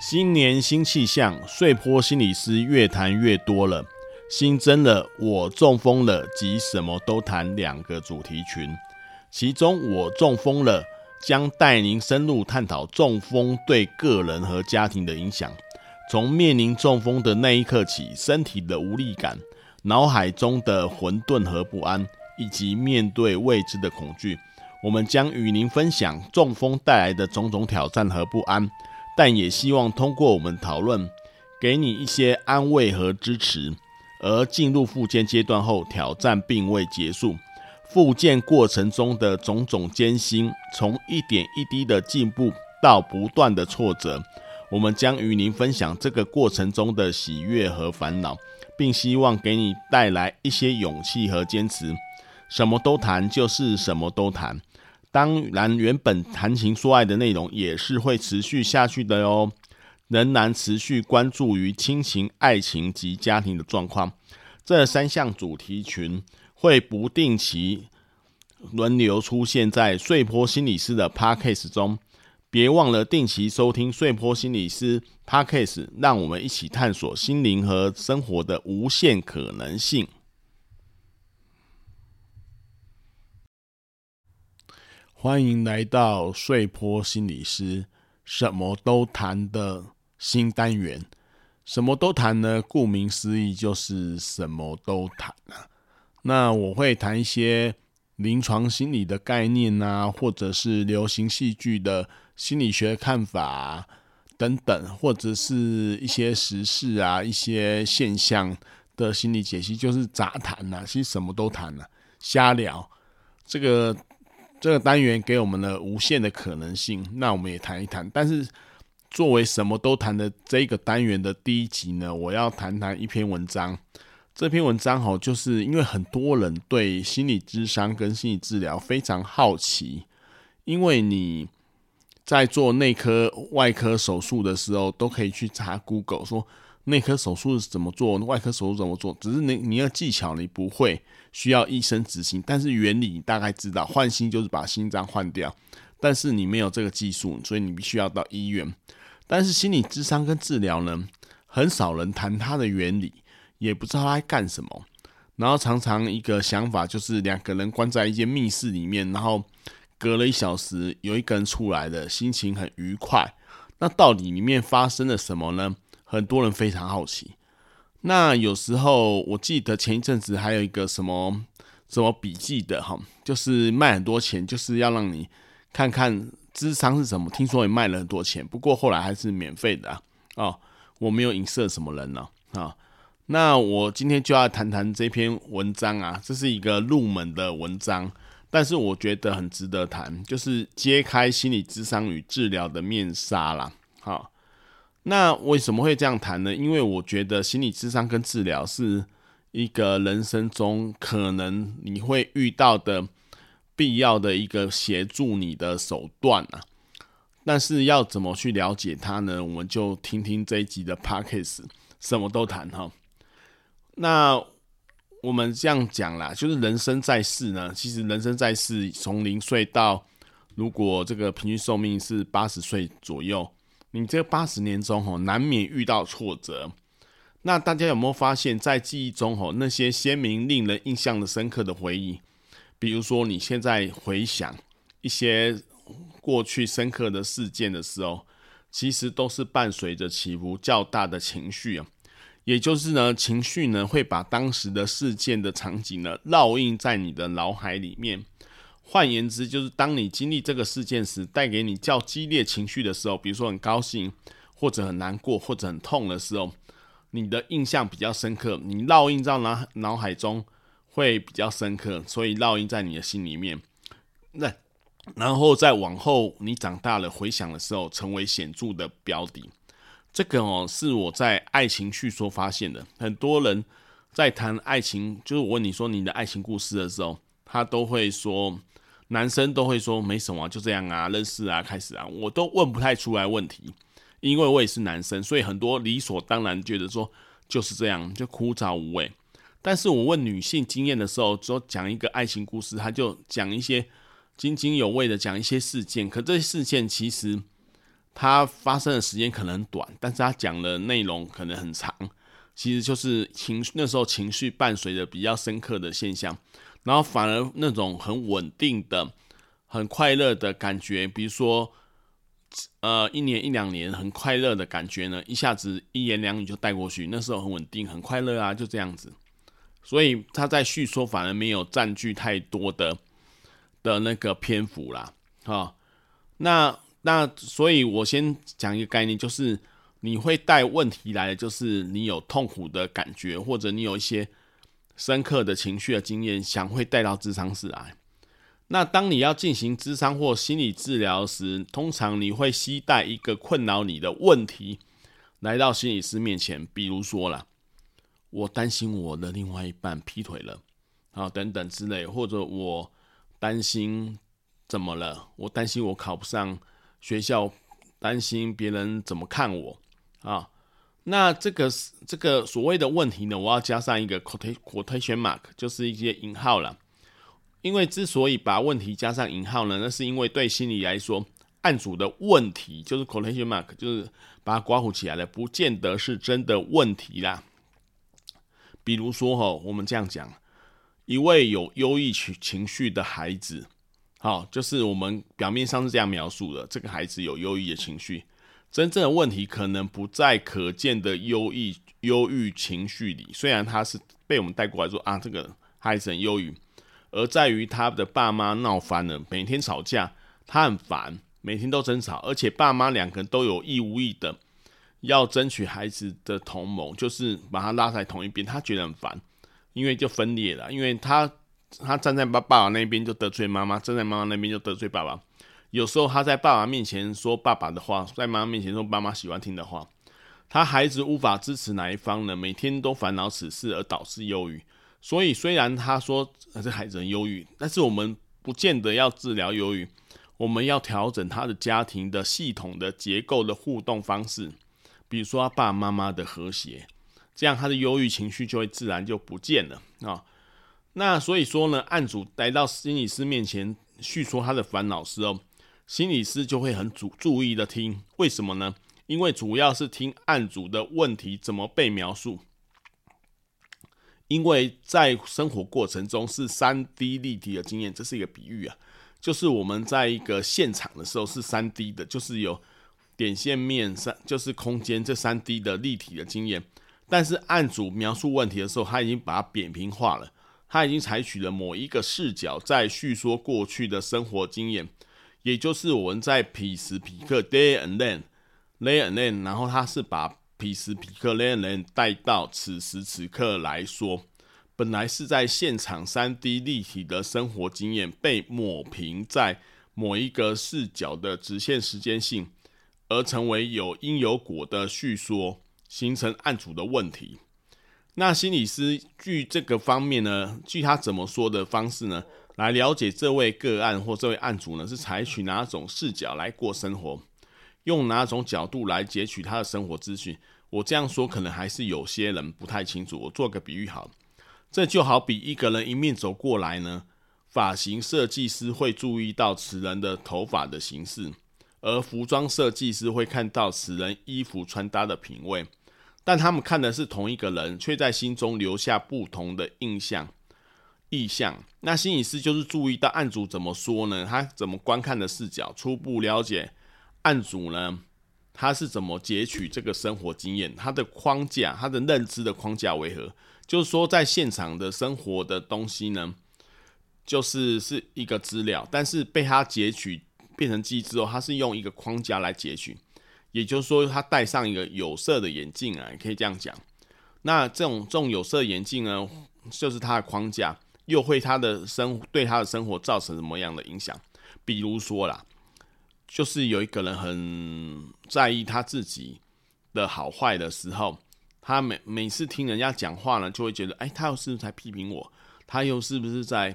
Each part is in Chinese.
新年新气象，碎坡心理师越谈越多了，新增了我中风了及什么都谈两个主题群，其中我中风了将带您深入探讨中风对个人和家庭的影响，从面临中风的那一刻起，身体的无力感、脑海中的混沌和不安，以及面对未知的恐惧，我们将与您分享中风带来的种种挑战和不安。但也希望通过我们讨论，给你一些安慰和支持。而进入复健阶段后，挑战并未结束，复健过程中的种种艰辛，从一点一滴的进步到不断的挫折，我们将与您分享这个过程中的喜悦和烦恼，并希望给你带来一些勇气和坚持。什么都谈，就是什么都谈。当然，原本谈情说爱的内容也是会持续下去的哟，仍然持续关注于亲情、爱情及家庭的状况。这三项主题群会不定期轮流出现在碎波心理师的 Podcast 中，别忘了定期收听碎波心理师 Podcast，让我们一起探索心灵和生活的无限可能性。欢迎来到穗波心理师什么都谈的新单元。什么都谈呢？顾名思义，就是什么都谈啊。那我会谈一些临床心理的概念啊，或者是流行戏剧的心理学看法，等等，或者是一些时事啊、一些现象的心理解析，就是杂谈呐。其实什么都谈呐，瞎聊。这个。这个单元给我们了无限的可能性，那我们也谈一谈。但是作为什么都谈的这个单元的第一集呢，我要谈谈一篇文章。这篇文章哦，就是因为很多人对心理智商跟心理治疗非常好奇，因为你在做内科、外科手术的时候，都可以去查 Google 说。内科手术是怎么做？外科手术怎么做？只是你你的技巧你不会，需要医生执行。但是原理你大概知道，换心就是把心脏换掉。但是你没有这个技术，所以你必须要到医院。但是心理智商跟治疗呢，很少人谈它的原理，也不知道它在干什么。然后常常一个想法就是两个人关在一间密室里面，然后隔了一小时有一个人出来的，心情很愉快。那到底里面发生了什么呢？很多人非常好奇，那有时候我记得前一阵子还有一个什么什么笔记的哈，就是卖很多钱，就是要让你看看智商是什么。听说也卖了很多钱，不过后来还是免费的啊。哦，我没有影射什么人呢啊。那我今天就要谈谈这篇文章啊，这是一个入门的文章，但是我觉得很值得谈，就是揭开心理咨商与治疗的面纱啦。好。那为什么会这样谈呢？因为我觉得心理智商跟治疗是一个人生中可能你会遇到的必要的一个协助你的手段啊。但是要怎么去了解它呢？我们就听听这一集的 Podcast，什么都谈哈。那我们这样讲啦，就是人生在世呢，其实人生在世从零岁到如果这个平均寿命是八十岁左右。你这八十年中吼，难免遇到挫折。那大家有没有发现，在记忆中吼，那些鲜明、令人印象的深刻的回忆，比如说你现在回想一些过去深刻的事件的时候，其实都是伴随着起伏较大的情绪啊。也就是呢，情绪呢会把当时的事件的场景呢烙印在你的脑海里面。换言之，就是当你经历这个事件时，带给你较激烈情绪的时候，比如说很高兴，或者很难过，或者很痛的时候，你的印象比较深刻，你烙印在脑脑海中会比较深刻，所以烙印在你的心里面。那然后再往后，你长大了回想的时候，成为显著的标的。这个哦，是我在爱情叙说发现的。很多人在谈爱情，就是我问你说你的爱情故事的时候，他都会说。男生都会说没什么，就这样啊，认识啊，开始啊，我都问不太出来问题，因为我也是男生，所以很多理所当然觉得说就是这样，就枯燥无味。但是我问女性经验的时候，说讲一个爱情故事，他就讲一些津津有味的讲一些事件，可这些事件其实它发生的时间可能很短，但是它讲的内容可能很长。其实就是情绪，那时候情绪伴随着比较深刻的现象，然后反而那种很稳定的、很快乐的感觉，比如说，呃，一年一两年很快乐的感觉呢，一下子一言两语就带过去。那时候很稳定、很快乐啊，就这样子。所以他在叙说反而没有占据太多的的那个篇幅啦，啊，那那所以我先讲一个概念，就是你会带问题来的，就是你有痛苦的感觉，或者你有一些深刻的情绪的经验，想会带到咨商室来。那当你要进行咨商或心理治疗时，通常你会携带一个困扰你的问题来到心理师面前，比如说啦。我担心我的另外一半劈腿了，啊，等等之类，或者我担心怎么了？我担心我考不上学校，担心别人怎么看我啊？那这个是这个所谓的问题呢，我要加上一个 quotation mark，就是一些引号了。因为之所以把问题加上引号呢，那是因为对心理来说，案主的问题就是 quotation mark，就是把它刮胡起来了，不见得是真的问题啦。比如说哈，我们这样讲，一位有忧郁情情绪的孩子，好，就是我们表面上是这样描述的，这个孩子有忧郁的情绪，真正的问题可能不在可见的忧郁忧郁情绪里，虽然他是被我们带过来说啊，这个孩子很忧郁，而在于他的爸妈闹翻了，每天吵架，他很烦，每天都争吵，而且爸妈两个人都有意无意的。要争取孩子的同盟，就是把他拉在同一边，他觉得很烦，因为就分裂了。因为他他站在爸爸爸那边就得罪妈妈，站在妈妈那边就得罪爸爸。有时候他在爸爸面前说爸爸的话，在妈妈面前说妈妈喜欢听的话。他孩子无法支持哪一方呢？每天都烦恼此事，而导致忧郁。所以虽然他说这孩子很忧郁，但是我们不见得要治疗忧郁，我们要调整他的家庭的系统的结构的互动方式。比如说他爸爸妈妈的和谐，这样他的忧郁情绪就会自然就不见了啊、那所以说呢，案主来到心理师面前叙说他的烦恼时候，心理师就会很注注意的听。为什么呢？因为主要是听案主的问题怎么被描述。因为在生活过程中是三 D 立体的经验，这是一个比喻啊，就是我们在一个现场的时候是三 D 的，就是有。点线面三就是空间这三 D 的立体的经验，但是案主描述问题的时候，他已经把它扁平化了，他已经采取了某一个视角在叙说过去的生活经验，也就是我们在彼时彼刻 day and then day and then，然后他是把彼时彼刻 day and then 带到此时此刻来说，本来是在现场三 D 立体的生活经验被抹平在某一个视角的直线时间性。而成为有因有果的叙说，形成案主的问题。那心理师据这个方面呢，据他怎么说的方式呢，来了解这位个案或这位案主呢，是采取哪种视角来过生活，用哪种角度来截取他的生活资讯。我这样说可能还是有些人不太清楚。我做个比喻好，这就好比一个人迎面走过来呢，发型设计师会注意到此人的头发的形式。而服装设计师会看到此人衣服穿搭的品味，但他们看的是同一个人，却在心中留下不同的印象、意向。那心理师就是注意到案主怎么说呢？他怎么观看的视角，初步了解案主呢？他是怎么截取这个生活经验？他的框架，他的认知的框架为何？就是说，在现场的生活的东西呢，就是是一个资料，但是被他截取。变成记忆之后，他是用一个框架来截取，也就是说，他戴上一个有色的眼镜啊，也可以这样讲。那这种这种有色眼镜呢，就是他的框架，又会他的生对他的生活造成什么样的影响？比如说啦，就是有一个人很在意他自己的好坏的时候，他每每次听人家讲话呢，就会觉得，哎，他又是不是在批评我？他又是不是在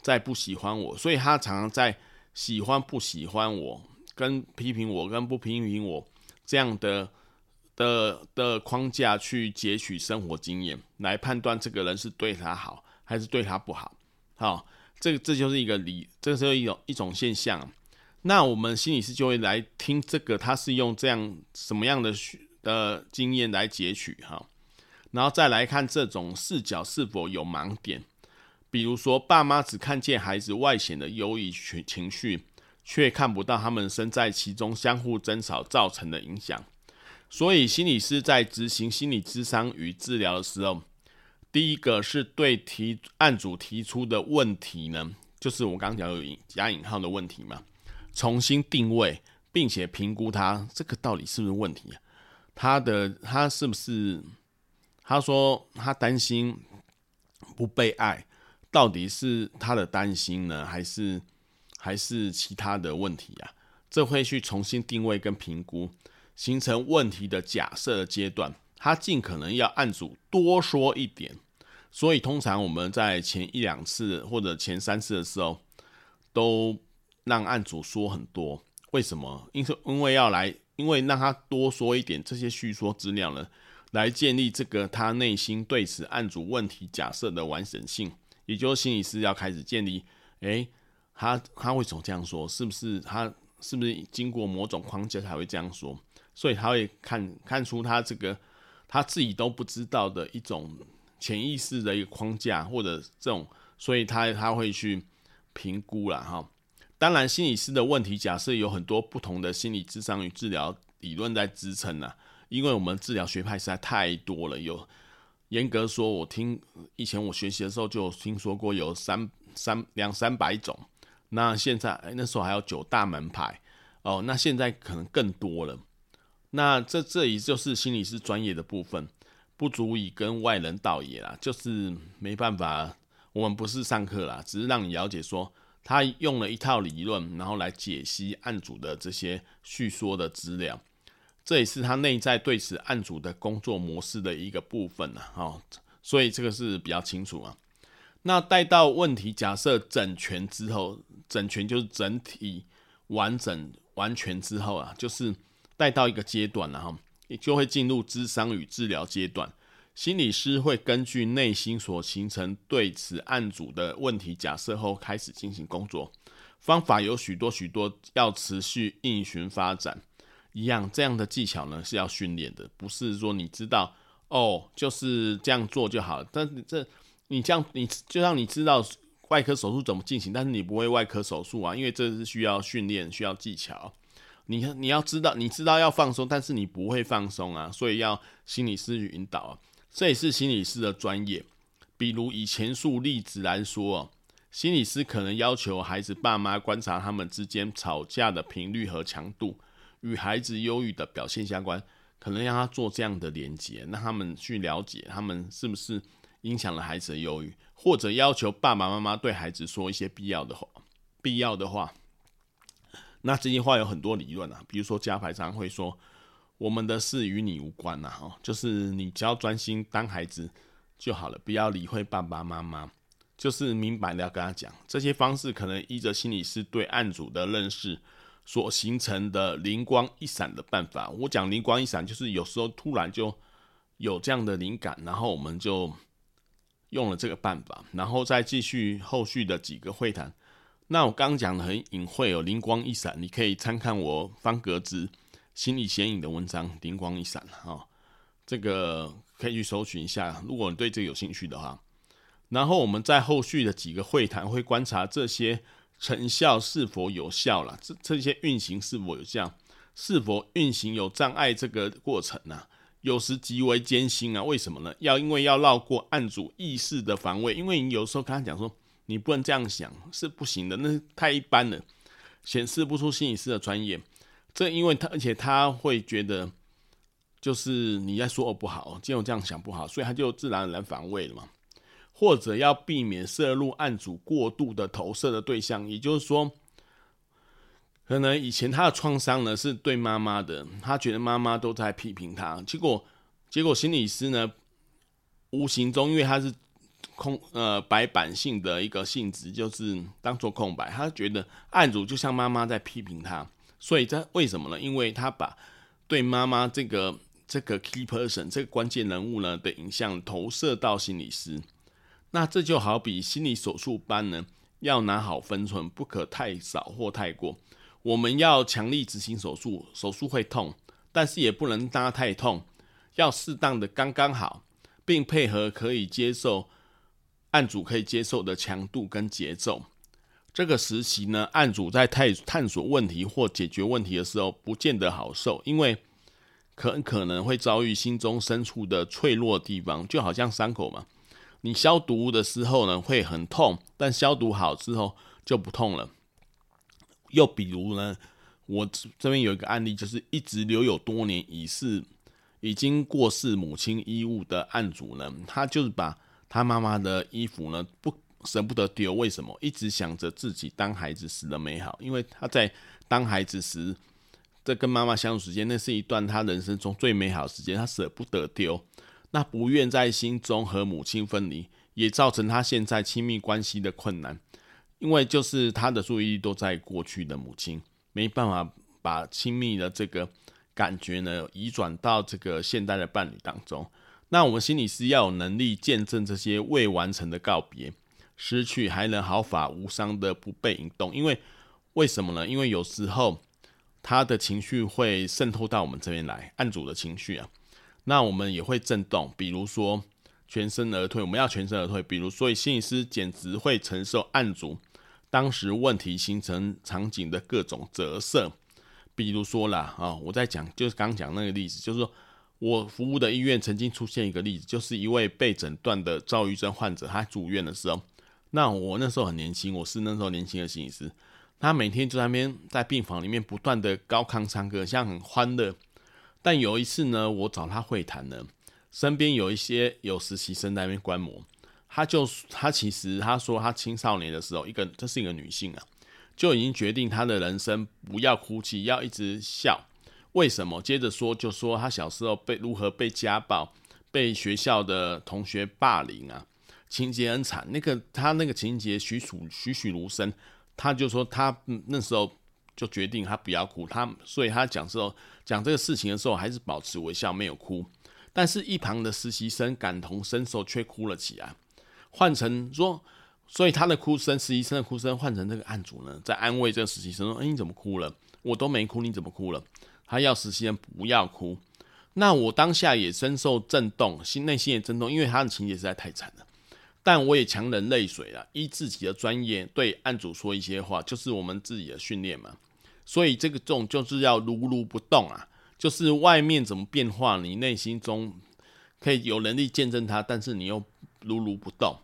在不喜欢我？所以他常常在。喜欢不喜欢我，跟批评我，跟不批评我这样的的的框架去截取生活经验，来判断这个人是对他好还是对他不好。好，这个这就是一个理，这是一种一种现象。那我们心理师就会来听这个，他是用这样什么样的的经验来截取哈，然后再来看这种视角是否有盲点，比如说爸妈只看见孩子外显的忧郁情绪，却看不到他们身在其中相互争吵造成的影响。所以心理师在执行心理咨商与治疗的时候，第一个是对提案主提出的问题呢，就是我刚刚讲有加引号的问题嘛。重新定位，并且评估他这个到底是不是问题啊？他的他是不是？他说他担心不被爱，到底是他的担心呢，还是还是其他的问题啊？这会去重新定位跟评估，形成问题的假设阶段。他尽可能要案主多说一点，所以通常我们在前一两次或者前三次的时候都。让案主说很多，为什么？因为因为要来，因为让他多说一点这些叙说资料呢，来建立这个他内心对此案主问题假设的完整性，也就是心理师要开始建立，诶，他他为什么这样说？是不是他是不是经过某种框架才会这样说？所以他会看看出他这个他自己都不知道的一种潜意识的一个框架，或者这种，所以他他会去评估了哈。当然，心理师的问题假设有很多不同的心理咨商与治疗理论在支撑呢。因为我们治疗学派实在太多了，有严格说，我听以前我学习的时候就听说过有三三两三百种。那现在那时候还有九大门派哦，那现在可能更多了。那这这里就是心理师专业的部分，不足以跟外人道也啦，就是没办法，我们不是上课啦，只是让你了解说。他用了一套理论，然后来解析案主的这些叙说的资料，这也是他内在对此案主的工作模式的一个部分了。哦，所以这个是比较清楚啊。那带到问题假设整全之后，整全就是整体完整完全之后啊，就是带到一个阶段了哈，也就会进入咨商与治疗阶段。心理师会根据内心所形成对此案主的问题假设后，开始进行工作。方法有许多许多，要持续应循发展。一样这样的技巧呢，是要训练的，不是说你知道哦，就是这样做就好了。但是这你这样，你就让你知道外科手术怎么进行，但是你不会外科手术啊，因为这是需要训练、需要技巧。你你要知道，你知道要放松，但是你不会放松啊，所以要心理师引导啊。这也是心理师的专业。比如以前述例子来说，哦心理师可能要求孩子爸妈观察他们之间吵架的频率和强度，与孩子忧郁的表现相关，可能让他做这样的连接，让他们去了解他们是不是影响了孩子的忧郁，或者要求爸爸妈妈对孩子说一些必要的话。必要的话，那这些话有很多理论啊，比如说家排常会说。我们的事与你无关呐，哈，就是你只要专心当孩子就好了，不要理会爸爸妈妈。就是明白的要跟他讲，这些方式可能依着心理师对案主的认识所形成的灵光一闪的办法。我讲灵光一闪，就是有时候突然就有这样的灵感，然后我们就用了这个办法，然后再继续后续的几个会谈。那我刚刚讲的很隐晦哦，灵光一闪，你可以参看我方格子。心理显影的文章，灵光一闪啊，这个可以去搜寻一下。如果你对这个有兴趣的话，然后我们在后续的几个会谈会观察这些成效是否有效了，这这些运行是否有效，是否运行有障碍这个过程呢、有时极为艰辛啊。为什么呢？要因为要绕过案主意识的防卫，因为你有时候跟他讲说你不能这样想是不行的，那太一般了，显示不出心理师的专业。这因为他，而且他会觉得，就是你在说我不好，既然我这样想不好，所以他就自然而然防卫了嘛。或者要避免涉入案主过度的投射的对象，也就是说，可能以前他的创伤呢是对妈妈的，他觉得妈妈都在批评他，结果结果心理师呢，无形中因为他是空呃白板性的一个性质，就是当做空白，他觉得案主就像妈妈在批评他。所以这为什么呢？因为他把对妈妈这个这个 key person 这个关键人物呢的影像投射到心理师，那这就好比心理手术班呢，要拿好分寸，不可太少或太过。我们要强力执行手术，手术会痛，但是也不能搭太痛，要适当的刚刚好，并配合可以接受案主可以接受的强度跟节奏。这个时期呢，案主在探探索问题或解决问题的时候，不见得好受，因为很可能会遭遇心中深处的脆弱地方，就好像伤口嘛。你消毒的时候呢，会很痛，但消毒好之后就不痛了。又比如呢，我这边有一个案例，就是一直留有多年已是已经过世母亲衣物的案主呢，他就是把他妈妈的衣服呢不舍不得丢，为什么？一直想着自己当孩子时的美好，因为他在当孩子时，这跟妈妈相处时间，那是一段他人生中最美好的时间，他舍不得丢，那不愿在心中和母亲分离，也造成他现在亲密关系的困难。因为就是他的注意力都在过去的母亲，没办法把亲密的这个感觉呢移转到这个现代的伴侣当中。那我们心理师要有能力见证这些未完成的告别、失去，还能毫发无伤的不被引动。因为为什么呢？因为有时候他的情绪会渗透到我们这边来，案主的情绪啊，那我们也会震动。比如说全身而退，我们要全身而退。比如，所以心理师简直会承受案主。当时问题形成场景的各种折射，比如说啦，啊，我在讲就是刚讲那个例子，就是说我服务的医院曾经出现一个例子，就是一位被诊断的躁郁症患者，他住院的时候，那我那时候很年轻，我是那时候年轻的心理师，他每天就在那边在病房里面不断的高亢唱歌，像很欢乐。但有一次呢，我找他会谈呢，身边有一些有实习生在那边观摩。他就他其实他说他青少年的时候，一个这是一个女性啊，就已经决定他的人生不要哭泣，要一直笑。为什么？接着说就说他小时候被如何被家暴，被学校的同学霸凌啊，情节很惨。那个他那个情节栩栩栩栩如生。他就说他那时候就决定他不要哭，他所以他讲时候讲这个事情的时候还是保持微笑，没有哭。但是一旁的实习生感同身受，却哭了起来。换成说，所以他的哭声，实习生的哭声，换成这个案主呢，在安慰这个实习生说：“哎，你怎么哭了？我都没哭，你怎么哭了？”他要实习生不要哭。那我当下也深受震动，心内心也震动，因为他的情节实在太惨了。但我也强忍泪水了，依自己的专业对案主说一些话，就是我们自己的训练嘛。所以这个重就是要如如不动啊，就是外面怎么变化，你内心中可以有能力见证它，但是你又。如如不动，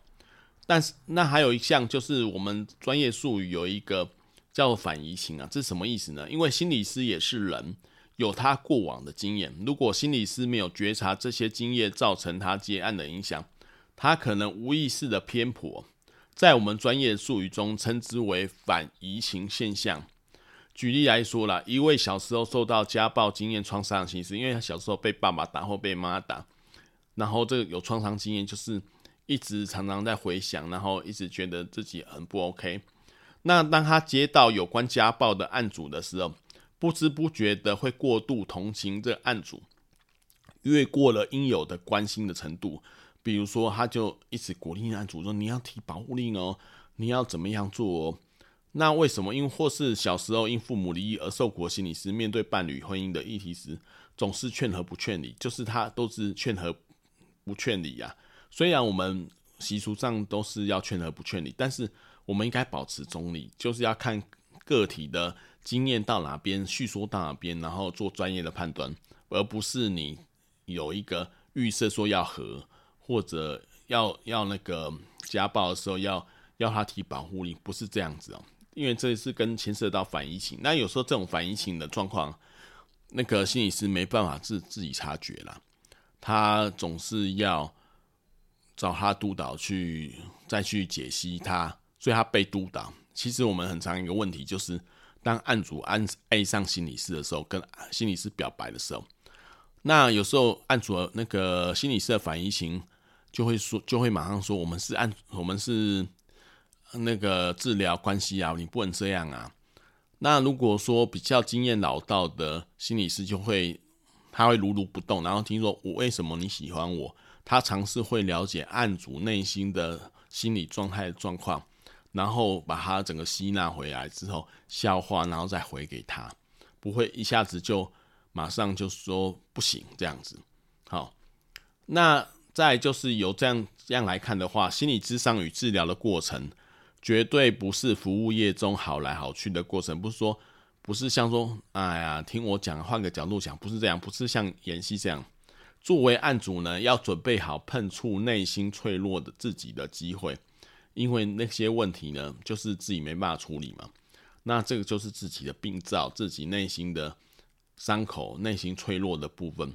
但是那还有一项就是我们专业术语有一个叫反移情啊，这是什么意思呢？因为心理师也是人，有他过往的经验。如果心理师没有觉察这些经验造成他接案的影响，他可能无意识的偏颇，在我们专业术语中称之为反移情现象。举例来说啦，一位小时候受到家暴经验创伤的心理师，因为他小时候被爸爸打或被妈妈打，然后这个有创伤经验就是。一直常常在回想，然后一直觉得自己很不 OK。那当他接到有关家暴的案主的时候，不知不觉的会过度同情这个案主，越过了应有的关心的程度。比如说，他就一直鼓励案主说：“你要提保护令哦，你要怎么样做哦？”那为什么？因或是小时候因父母离异而受苦的心理师，面对伴侣婚姻的议题时，总是劝和不劝离，就是他都是劝和不劝离呀。虽然我们习俗上都是要劝和不劝离，但是我们应该保持中立，就是要看个体的经验到哪边，叙说到哪边，然后做专业的判断，而不是你有一个预设说要和或者要要那个家暴的时候要要他提保护令，不是这样子哦，因为这是跟牵涉到反移情，那有时候这种反移情的状况，那个心理师没办法自自己察觉啦，他总是要。找他督导去，再去解析他，所以他被督导。其实我们很常一个问题就是，当案主爱爱上心理师的时候，跟心理师表白的时候，那有时候案主那个心理师的反移情就会说，就会马上说，我们是案，我们是那个治疗关系啊，你不能这样啊。那如果说比较经验老道的心理师就会，他会如如不动，然后听说我为什么你喜欢我？他尝试会了解案主内心的心理状态状况，然后把它整个吸纳回来之后消化，然后再回给他，不会一下子就马上就说不行这样子。好，那再就是由这样这样来看的话，心理咨商与治疗的过程绝对不是服务业中好来好去的过程，不是说不是像说哎呀听我讲，换个角度讲，不是这样，不是像妍希这样。作为案主呢，要准备好碰触内心脆弱的自己的机会，因为那些问题呢，就是自己没办法处理嘛。那这个就是自己的病灶，自己内心的伤口，内心脆弱的部分。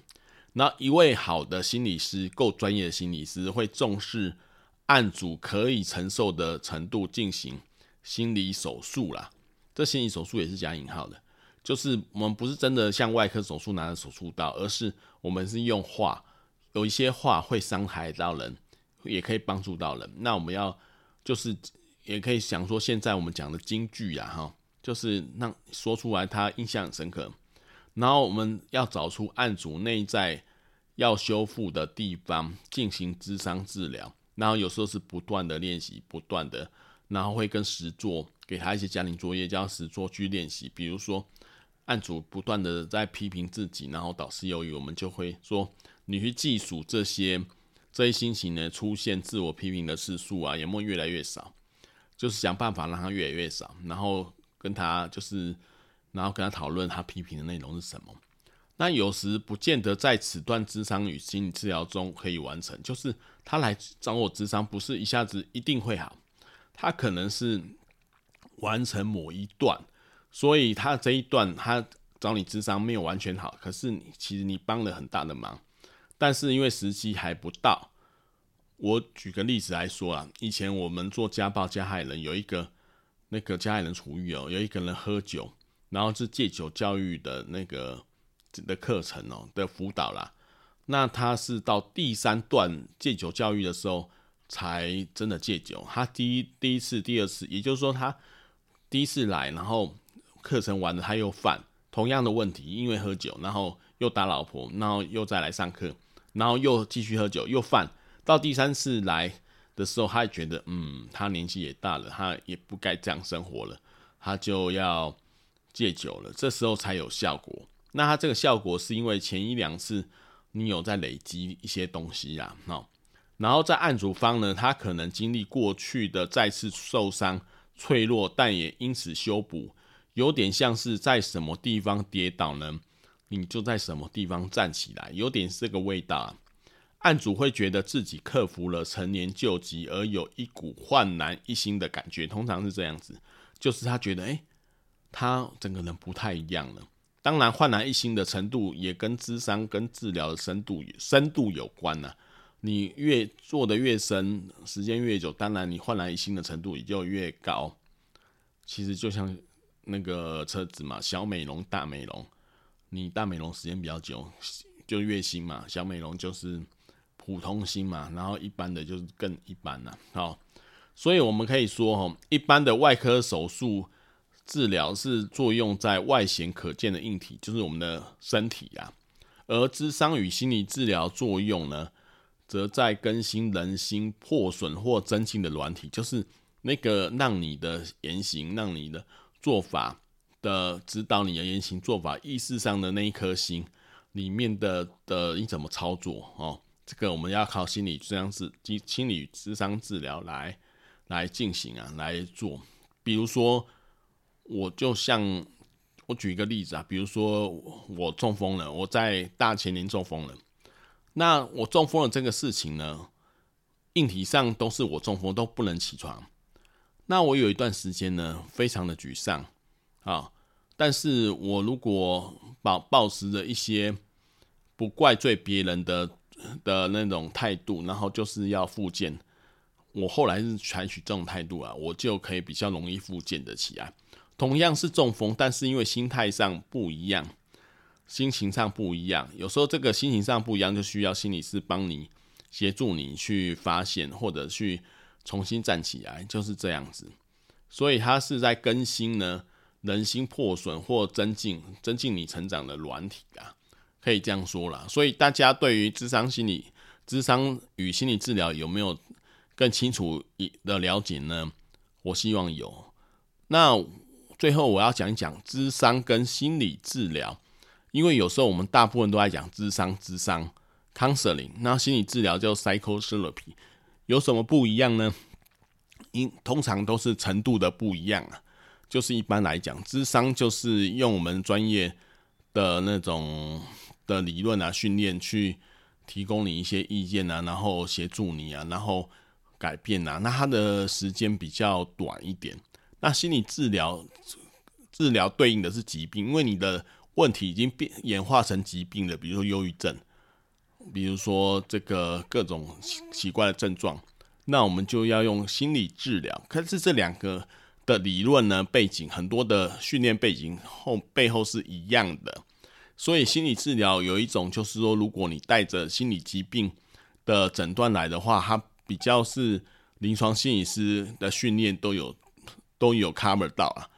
那一位好的心理师，够专业的心理师，会重视案主可以承受的程度进行心理手术啦。这心理手术也是加引号的。就是我们不是真的像外科手术拿着手术刀，而是我们是用话，有一些话会伤害到人，也可以帮助到人。那我们要就是也可以想说，现在我们讲的金句呀，哈，就是让说出来他印象很深刻。然后我们要找出案主内在要修复的地方，进行智商治疗。然后有时候是不断的练习，不断的，然后会跟实作给他一些家庭作业，叫实作去练习，比如说。案主不断的在批评自己，然后导致由于，我们就会说，你去计数这些这一心情呢，出现自我批评的次数啊，有没有越来越少？就是想办法让他越来越少，然后跟他就是，然后跟他讨论他批评的内容是什么。那有时不见得在此段智商与心理治疗中可以完成，就是他来找我智商，不是一下子一定会好，他可能是完成某一段。所以他这一段他找你智商没有完全好，可是你其实你帮了很大的忙，但是因为时机还不到。我举个例子来说啊，以前我们做家暴加害人，有一个那个加害人处遇哦，有一个人喝酒，然后是戒酒教育的那个的课程哦的辅导啦。那他是到第三段戒酒教育的时候才真的戒酒。他第一第一次、第二次，也就是说他第一次来，然后。课程完了，他又犯同样的问题，因为喝酒，然后又打老婆，然后又再来上课，然后又继续喝酒，又犯。到第三次来的时候，他觉得，嗯，他年纪也大了，他也不该这样生活了，他就要戒酒了。这时候才有效果。那他这个效果是因为前一两次你有在累积一些东西呀，哦，然后在案主方呢，他可能经历过去的再次受伤、脆弱，但也因此修补。有点像是在什么地方跌倒呢，你就在什么地方站起来，有点这个味道啊。案主会觉得自己克服了陈年旧疾，而有一股焕然一新的感觉，通常是这样子，就是他觉得，诶，他整个人不太一样了。当然，焕然一新的程度也跟智商跟治疗的深度深度有关呢。你越做的越深，时间越久，当然你焕然一新的程度也就越高。其实就像。那个车子嘛，小美容、大美容，你大美容时间比较久，就月薪嘛；小美容就是普通薪嘛，然后一般的就是更一般了。好，所以我们可以说，哈，一般的外科手术治疗是作用在外显可见的硬体，就是我们的身体啊；而智商与心理治疗作用呢，则在更新人心破损或增进的软体，就是那个让你的言行，让你的。做法的指导你的言行做法，意识上的那一颗心里面的的你怎么操作哦？这个我们要靠心理咨商治及心理智商治疗来来进行啊，来做。比如说，我就像我举一个例子啊，比如说我中风了，我在大前年中风了。那我中风了这个事情呢，硬体上都是我中风都不能起床。那我有一段时间呢，非常的沮丧啊。但是我如果保抱持着一些不怪罪别人的的那种态度，然后就是要复健，我后来是采取这种态度啊，我就可以比较容易复健的起来。同样是中风，但是因为心态上不一样，心情上不一样，有时候这个心情上不一样，就需要心理师帮你协助你去发现或者去。重新站起来就是这样子，所以它是在更新呢，人心破损或增进增进你成长的软体啊，可以这样说啦。所以大家对于智商心理、智商与心理治疗有没有更清楚一的了解呢？我希望有。那最后我要讲一讲智商跟心理治疗，因为有时候我们大部分都在讲智商、智商 （counseling），那心理治疗叫 psychotherapy，有什么不一样呢？因通常都是程度的不一样啊。就是一般来讲，智商就是用我们专业的那种的理论啊、训练去提供你一些意见啊，然后协助你啊，然后改变啊。那它的时间比较短一点。那心理治疗治疗对应的是疾病，因为你的问题已经变演化成疾病了，比如说忧郁症，比如说这个各种奇怪的症状，那我们就要用心理治疗。可是这两个的理论呢，背景很多的训练背景后背后是一样的，所以心理治疗有一种就是说，如果你带着心理疾病的诊断来的话，它比较是临床心理师的训练都有都有 cover 到啊。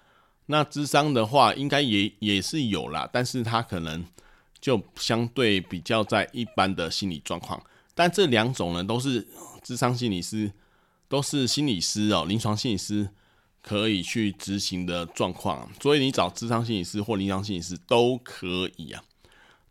那智商的话，应该也也是有啦，但是它可能就相对比较在一般的心理状况。但这两种呢，都是智商心理师，都是心理师哦，临床心理师。可以去执行的状况，所以你找智商心理师或临床心理师都可以啊。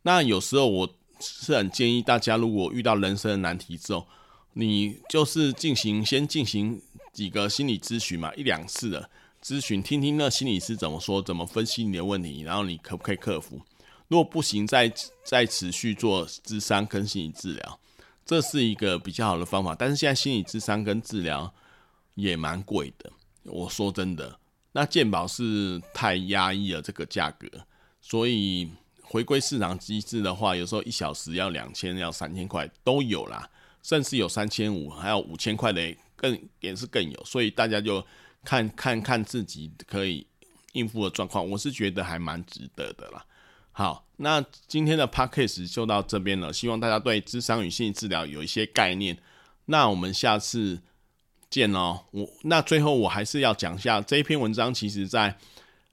那有时候我是很建议大家，如果遇到人生的难题之后，你就是进行先进行几个心理咨询嘛，一两次的咨询，听听那心理师怎么说，怎么分析你的问题，然后你可不可以克服？如果不行，再再持续做智商跟心理治疗，这是一个比较好的方法。但是现在心理智商跟治疗也蛮贵的。我说真的，那健保是太压抑了这个价格，所以回归市场机制的话，有时候一小时要两千，要三千块都有啦，甚至有三千五，还有五千块的更也是更有，所以大家就看看看自己可以应付的状况，我是觉得还蛮值得的啦。好，那今天的 podcast 就到这边了，希望大家对咨商与心理治疗有一些概念。那我们下次。见哦，我那最后我还是要讲一下这一篇文章，其实在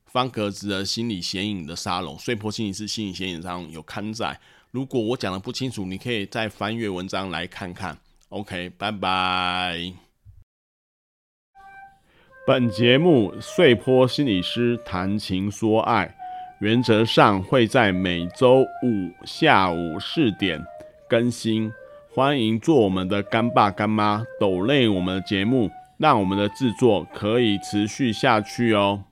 方格子的心理显影的沙龙，穗波心理师心理显影上有刊载。如果我讲的不清楚，你可以再翻阅文章来看看。OK，拜拜。本节目碎波心理师谈情说爱，原则上会在每周五下午四点更新。欢迎做我们的干爸干妈，抖累我们的节目，让我们的制作可以持续下去哦。